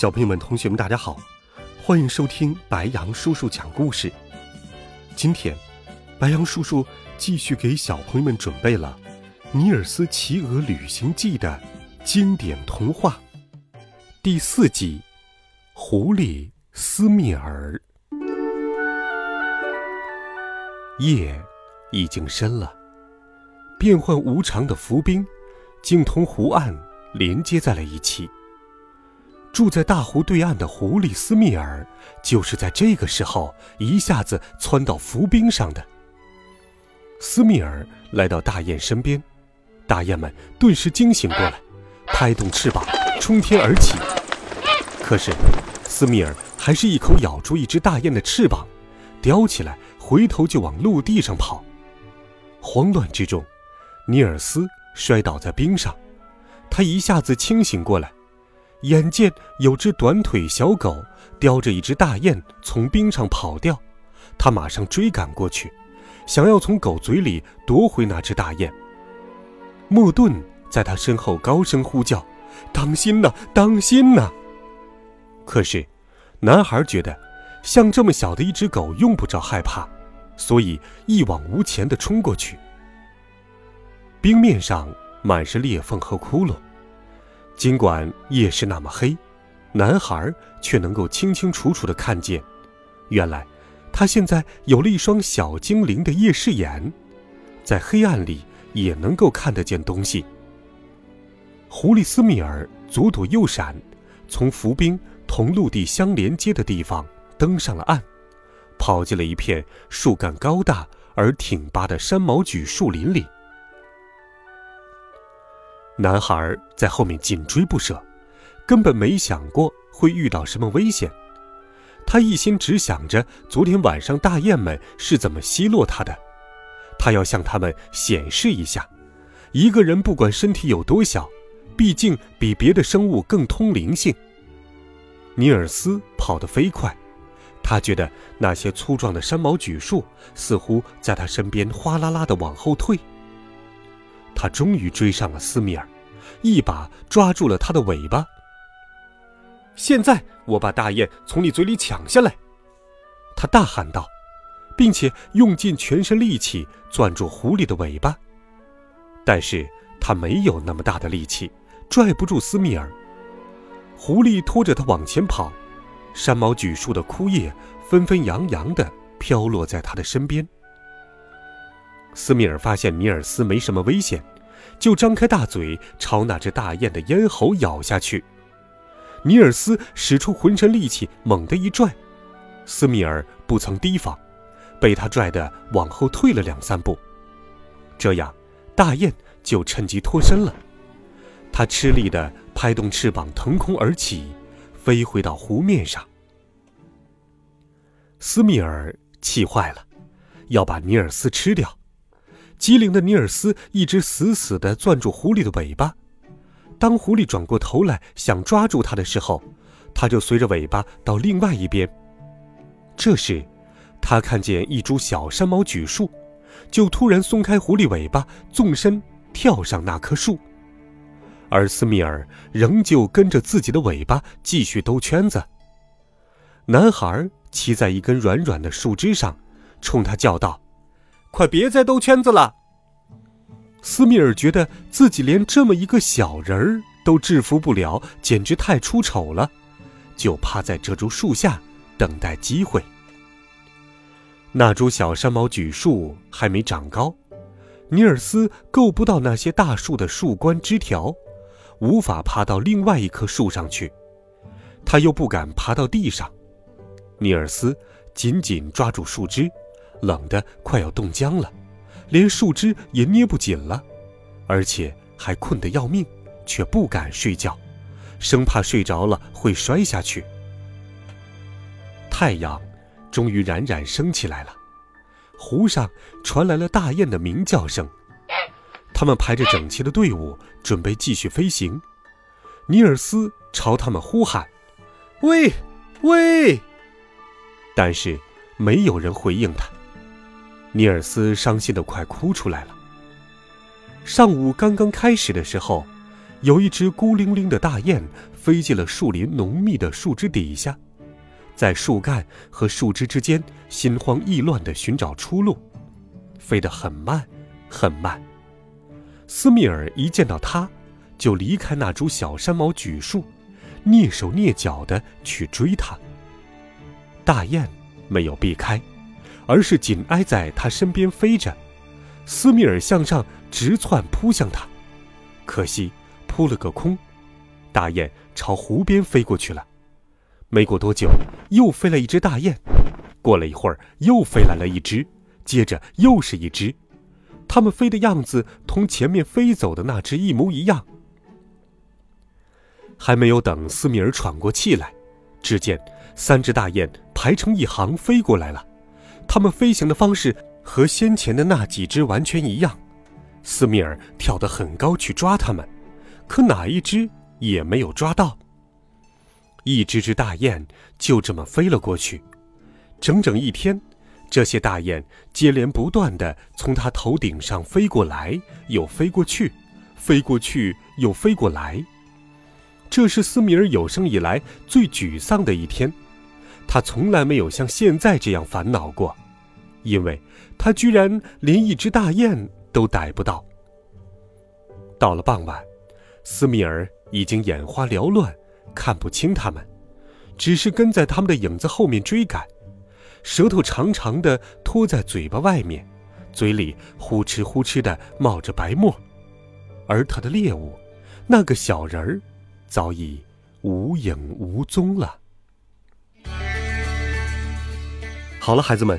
小朋友们、同学们，大家好，欢迎收听白羊叔叔讲故事。今天，白羊叔叔继续给小朋友们准备了《尼尔斯骑鹅旅行记》的经典童话第四集《狐狸斯密尔》。夜已经深了，变幻无常的浮冰竟同湖岸连接在了一起。住在大湖对岸的狐狸斯密尔，就是在这个时候一下子窜到浮冰上的。斯密尔来到大雁身边，大雁们顿时惊醒过来，拍动翅膀冲天而起。可是，斯密尔还是一口咬住一只大雁的翅膀，叼起来，回头就往陆地上跑。慌乱之中，尼尔斯摔倒在冰上，他一下子清醒过来。眼见有只短腿小狗叼着一只大雁从冰上跑掉，他马上追赶过去，想要从狗嘴里夺回那只大雁。莫顿在他身后高声呼叫：“当心呐，当心呐！”可是，男孩觉得像这么小的一只狗用不着害怕，所以一往无前地冲过去。冰面上满是裂缝和窟窿。尽管夜是那么黑，男孩却能够清清楚楚地看见。原来，他现在有了一双小精灵的夜视眼，在黑暗里也能够看得见东西。狐狸斯密尔左躲右闪，从浮冰同陆地相连接的地方登上了岸，跑进了一片树干高大而挺拔的山毛榉树林里。男孩在后面紧追不舍，根本没想过会遇到什么危险。他一心只想着昨天晚上大雁们是怎么奚落他的，他要向他们显示一下，一个人不管身体有多小，毕竟比别的生物更通灵性。尼尔斯跑得飞快，他觉得那些粗壮的山毛榉树似乎在他身边哗啦啦地往后退。他终于追上了斯米尔，一把抓住了他的尾巴。现在我把大雁从你嘴里抢下来！他大喊道，并且用尽全身力气攥住狐狸的尾巴。但是他没有那么大的力气，拽不住斯米尔。狐狸拖着他往前跑，山毛榉树的枯叶纷纷扬扬地飘落在他的身边。斯密尔发现尼尔斯没什么危险，就张开大嘴朝那只大雁的咽喉咬下去。尼尔斯使出浑身力气，猛地一拽，斯密尔不曾提防，被他拽得往后退了两三步。这样，大雁就趁机脱身了。他吃力地拍动翅膀，腾空而起，飞回到湖面上。斯密尔气坏了，要把尼尔斯吃掉。机灵的尼尔斯一直死死地攥住狐狸的尾巴，当狐狸转过头来想抓住他的时候，他就随着尾巴到另外一边。这时，他看见一株小山毛榉树，就突然松开狐狸尾巴，纵身跳上那棵树。而斯密尔仍旧跟着自己的尾巴继续兜圈子。男孩骑在一根软软的树枝上，冲他叫道。快别再兜圈子了！斯密尔觉得自己连这么一个小人儿都制服不了，简直太出丑了，就趴在这株树下等待机会。那株小山毛榉树还没长高，尼尔斯够不到那些大树的树冠枝条，无法爬到另外一棵树上去，他又不敢爬到地上。尼尔斯紧紧抓住树枝。冷得快要冻僵了，连树枝也捏不紧了，而且还困得要命，却不敢睡觉，生怕睡着了会摔下去。太阳终于冉冉升起来了，湖上传来了大雁的鸣叫声。他们排着整齐的队伍，准备继续飞行。尼尔斯朝他们呼喊：“喂，喂！”但是没有人回应他。尼尔斯伤心的快哭出来了。上午刚刚开始的时候，有一只孤零零的大雁飞进了树林浓密的树枝底下，在树干和树枝之间心慌意乱地寻找出路，飞得很慢，很慢。斯密尔一见到他，就离开那株小山毛榉树，蹑手蹑脚地去追他。大雁没有避开，而是紧挨在他身边飞着。斯密尔向上直窜，扑向他，可惜扑了个空。大雁朝湖边飞过去了。没过多久，又飞来一只大雁。过了一会儿，又飞来了一只，接着又是一只。它们飞的样子同前面飞走的那只一模一样。还没有等斯密尔喘过气来，只见三只大雁排成一行飞过来了。它们飞行的方式和先前的那几只完全一样。斯密尔跳得很高去抓它们，可哪一只也没有抓到。一只只大雁就这么飞了过去，整整一天。这些大雁接连不断地从他头顶上飞过来，又飞过去，飞过去又飞过来。这是斯米尔有生以来最沮丧的一天，他从来没有像现在这样烦恼过，因为他居然连一只大雁都逮不到。到了傍晚，斯米尔已经眼花缭乱，看不清他们，只是跟在他们的影子后面追赶。舌头长长的拖在嘴巴外面，嘴里呼哧呼哧的冒着白沫，而他的猎物，那个小人儿，早已无影无踪了。好了，孩子们，